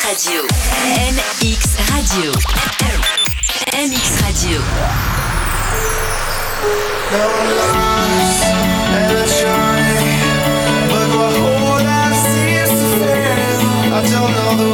MX Radio. MX Radio. MX Radio. What I see is. I don't know the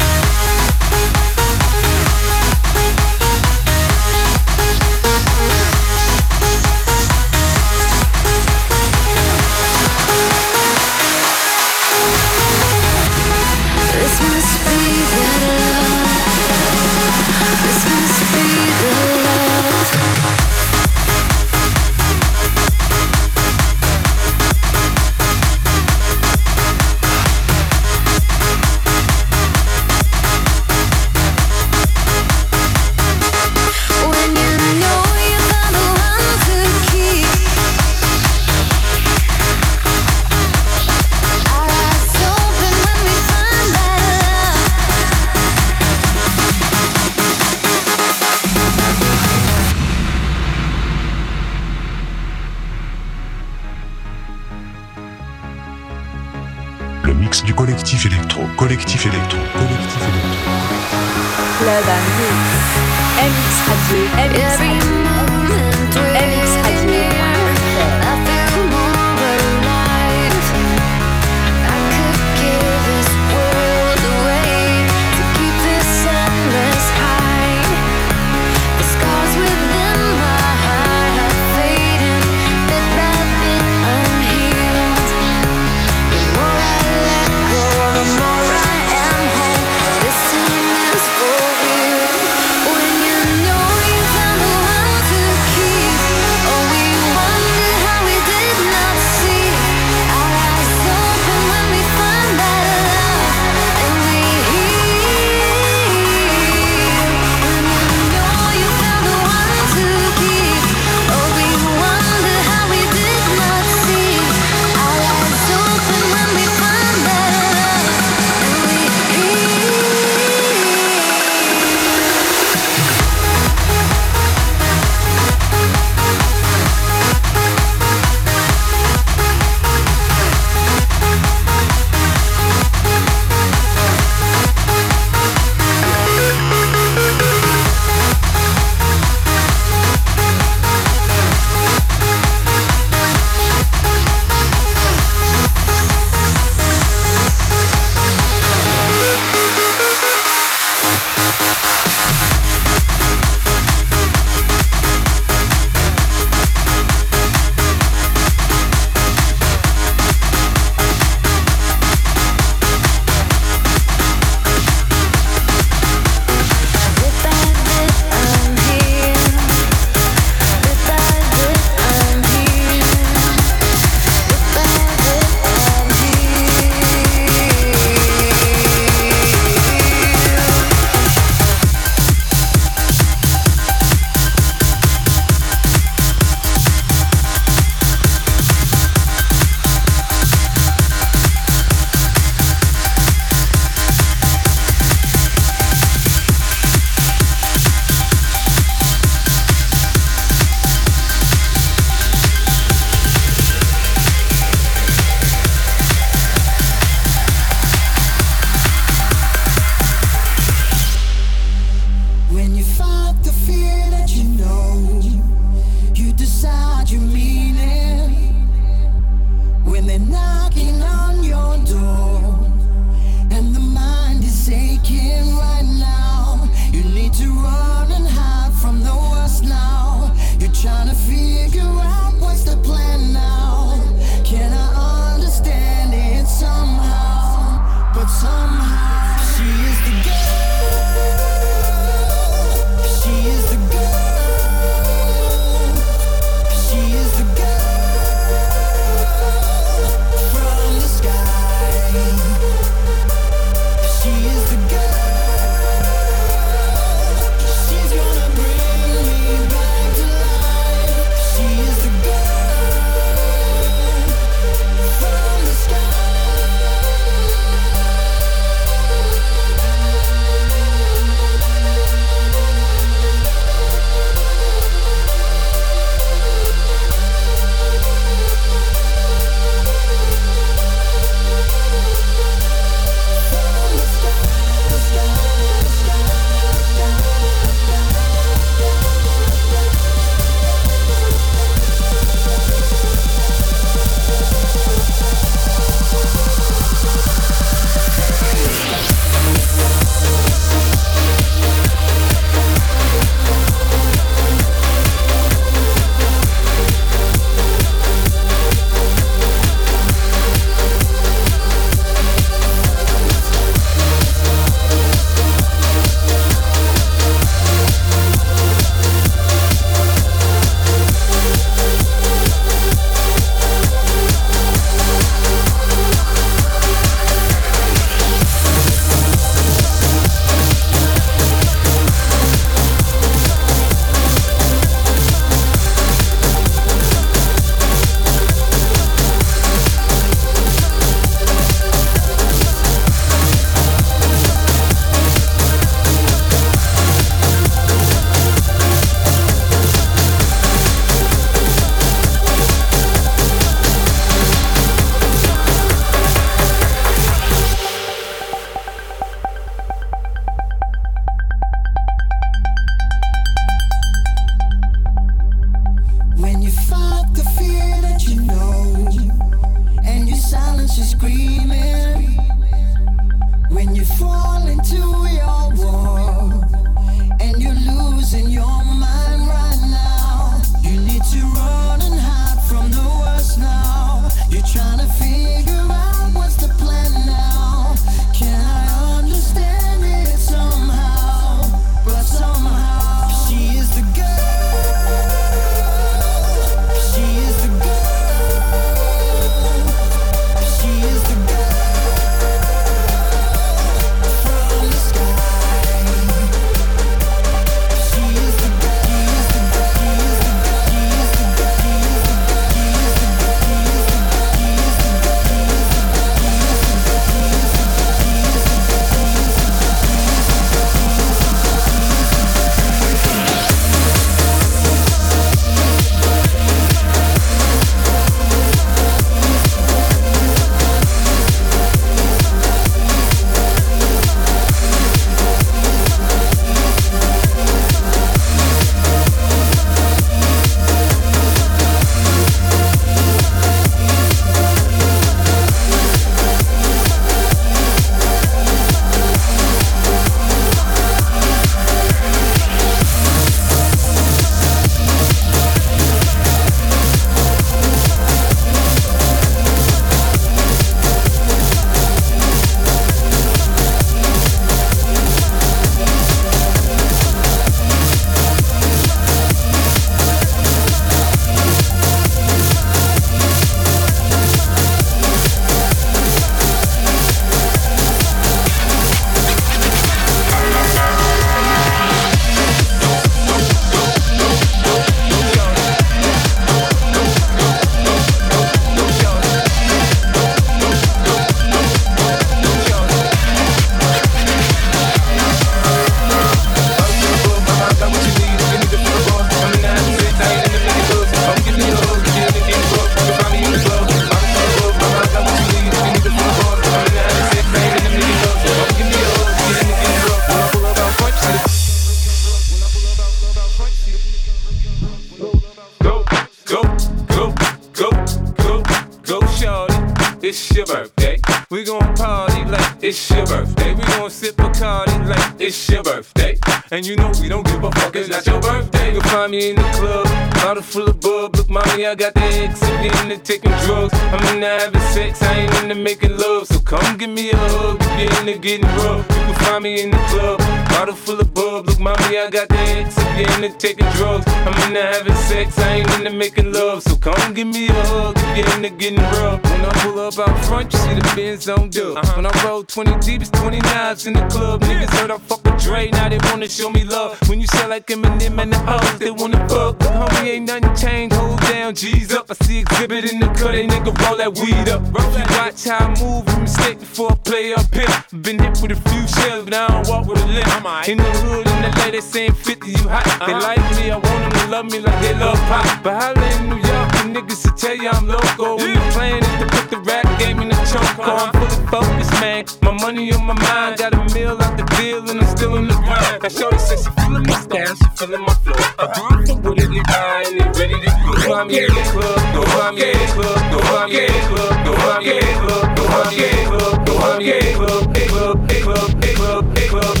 on dub. Uh-huh. When I roll 20 deep, it's 29s in the club. Niggas heard I fuck with Dre, now they wanna show me love. When you sell like Eminem and the hoes, they wanna fuck. But homie, ain't nothing changed, hold down, G's up. I see Xzibit in the cut, they nigga roll that weed up. Roll that watch how I move, and mistake before I play up here. Been hit with a few shells, but I don't walk with a limp. In the hood, in the lady saying 50, you hot. They uh-huh. like me, I want them to love me like they love pop. But holla in New York, the niggas will tell you I'm local. When the plan is to put the rap game in the choke, I'm fully focused, man. My money on my mind, got a meal out the deal, and I'm still in the grind. Now, Shorty says she feeling my style, she feeling my flow. Uh-huh. With it, high, and they ready to go. Find me in the club, find me in the club, find me in the club, find me in the club, find me in the club, go find me the club, club, club, club, club,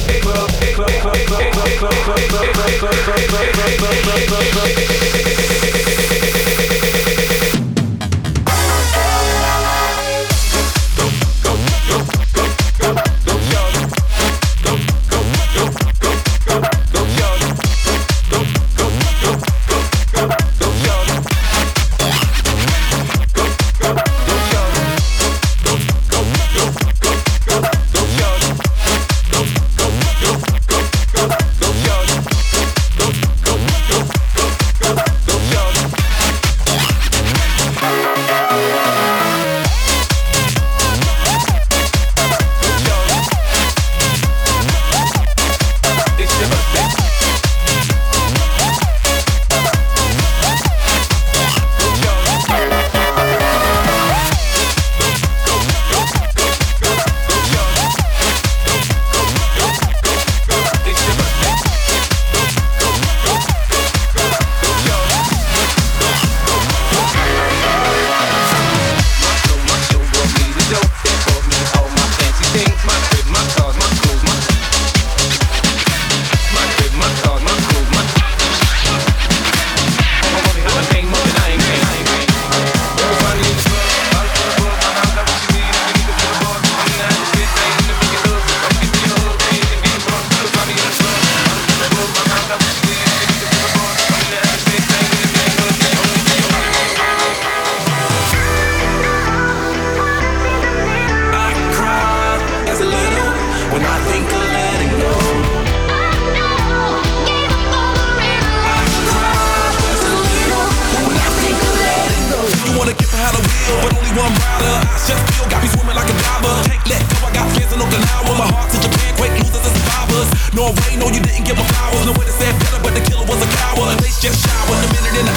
club, club, club, club, club, club, club, club, Got me swimming like a diver. Can't let go, I got fans in Okinawa. My heart to Japan, quake losers and survivors. No way, no, you didn't give my flowers. No way to say it better, but the killer was a coward. They just showered a minute in the.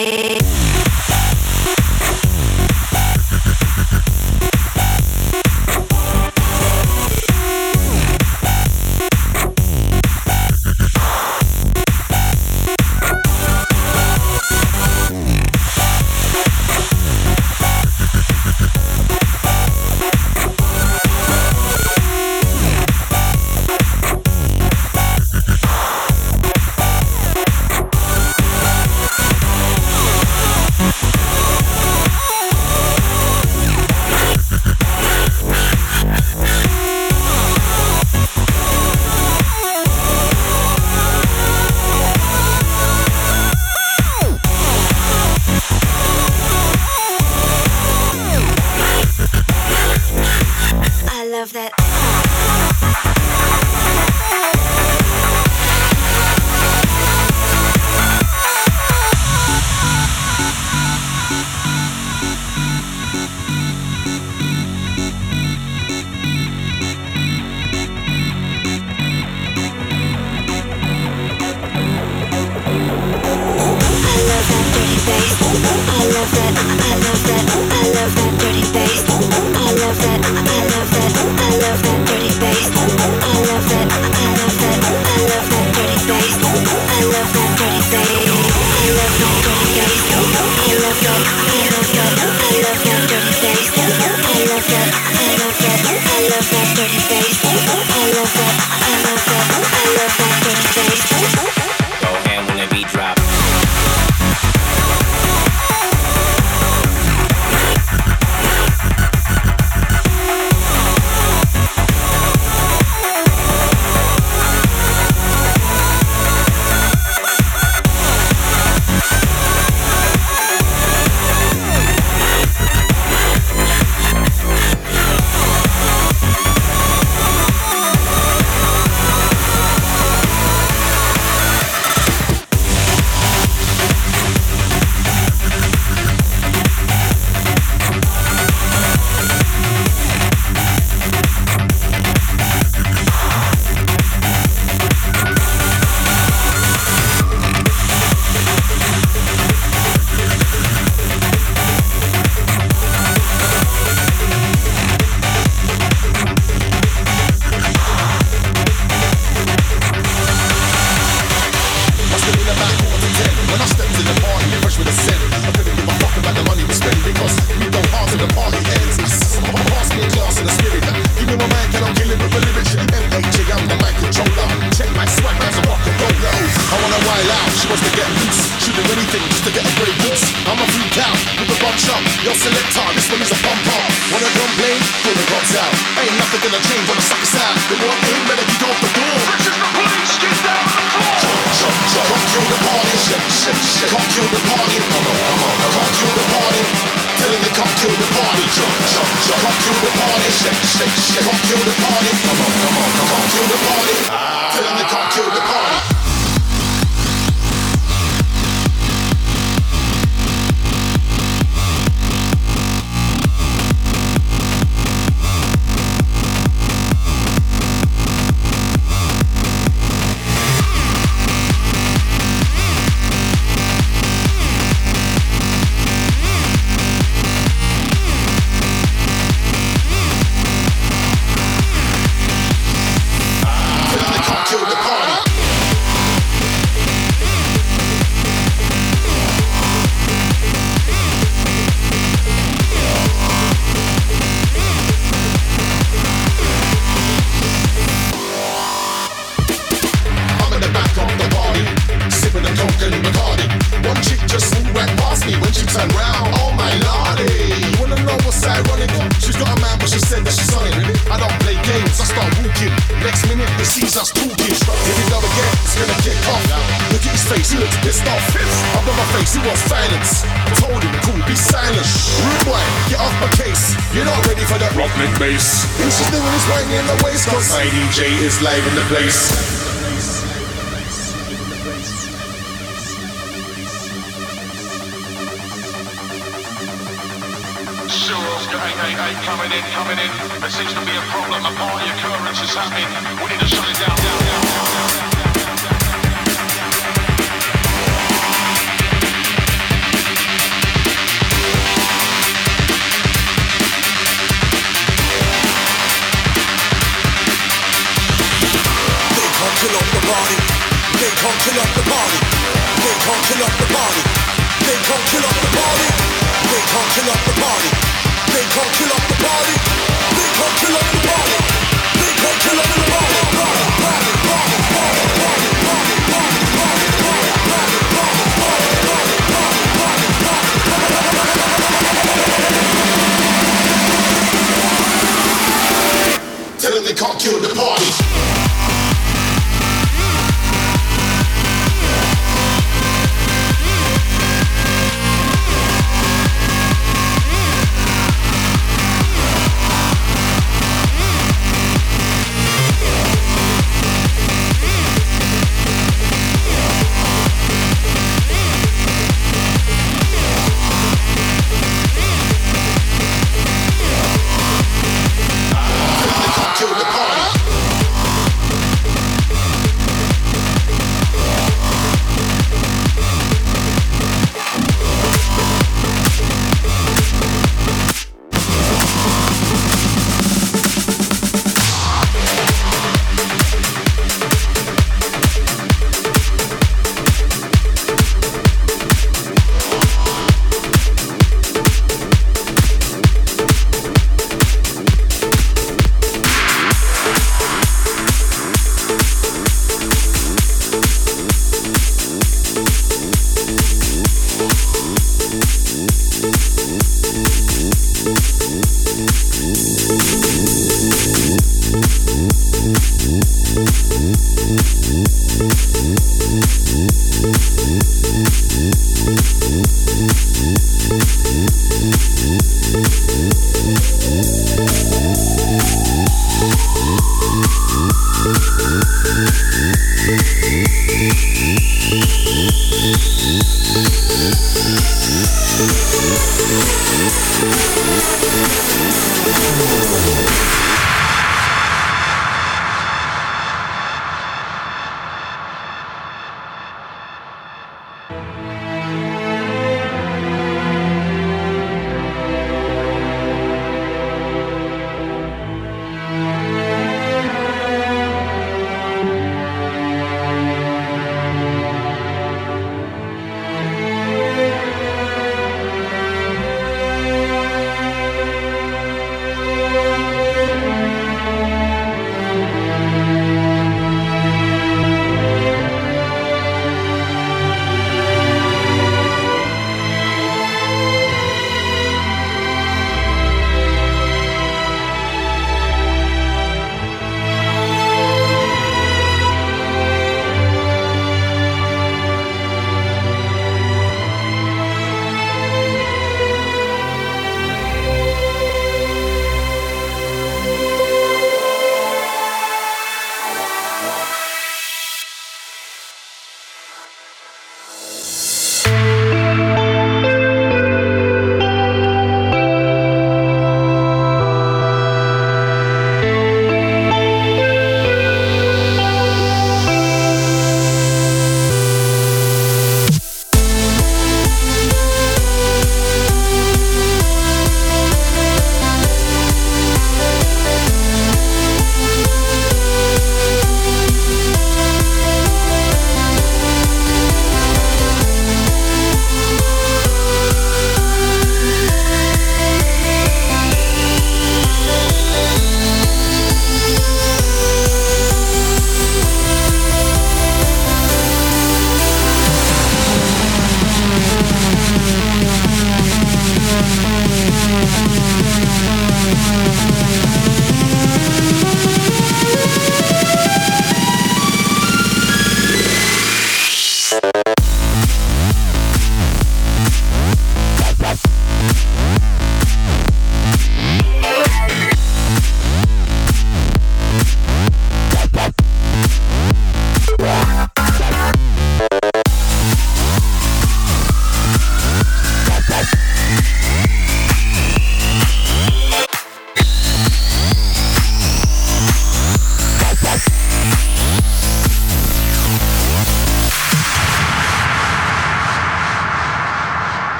Thank you.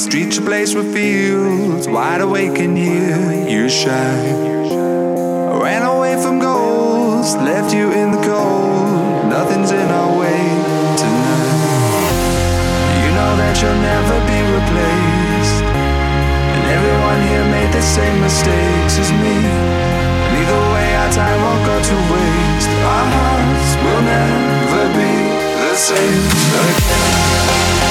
Streets a place with fields, wide awake in here. You shine. Ran away from goals, left you in the cold. Nothing's in our way tonight. You know that you'll never be replaced. And everyone here made the same mistakes as me. And either way, our time won't go to waste. Our hearts will never be the same again.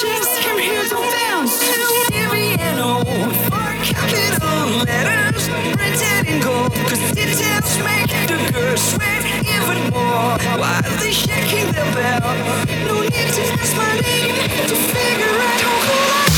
Just came here to dance. Viviano for capital letters, printed in gold. Cause details make the girls sweat even more. Why are they shaking their bell? No need to ask my name to figure out cool I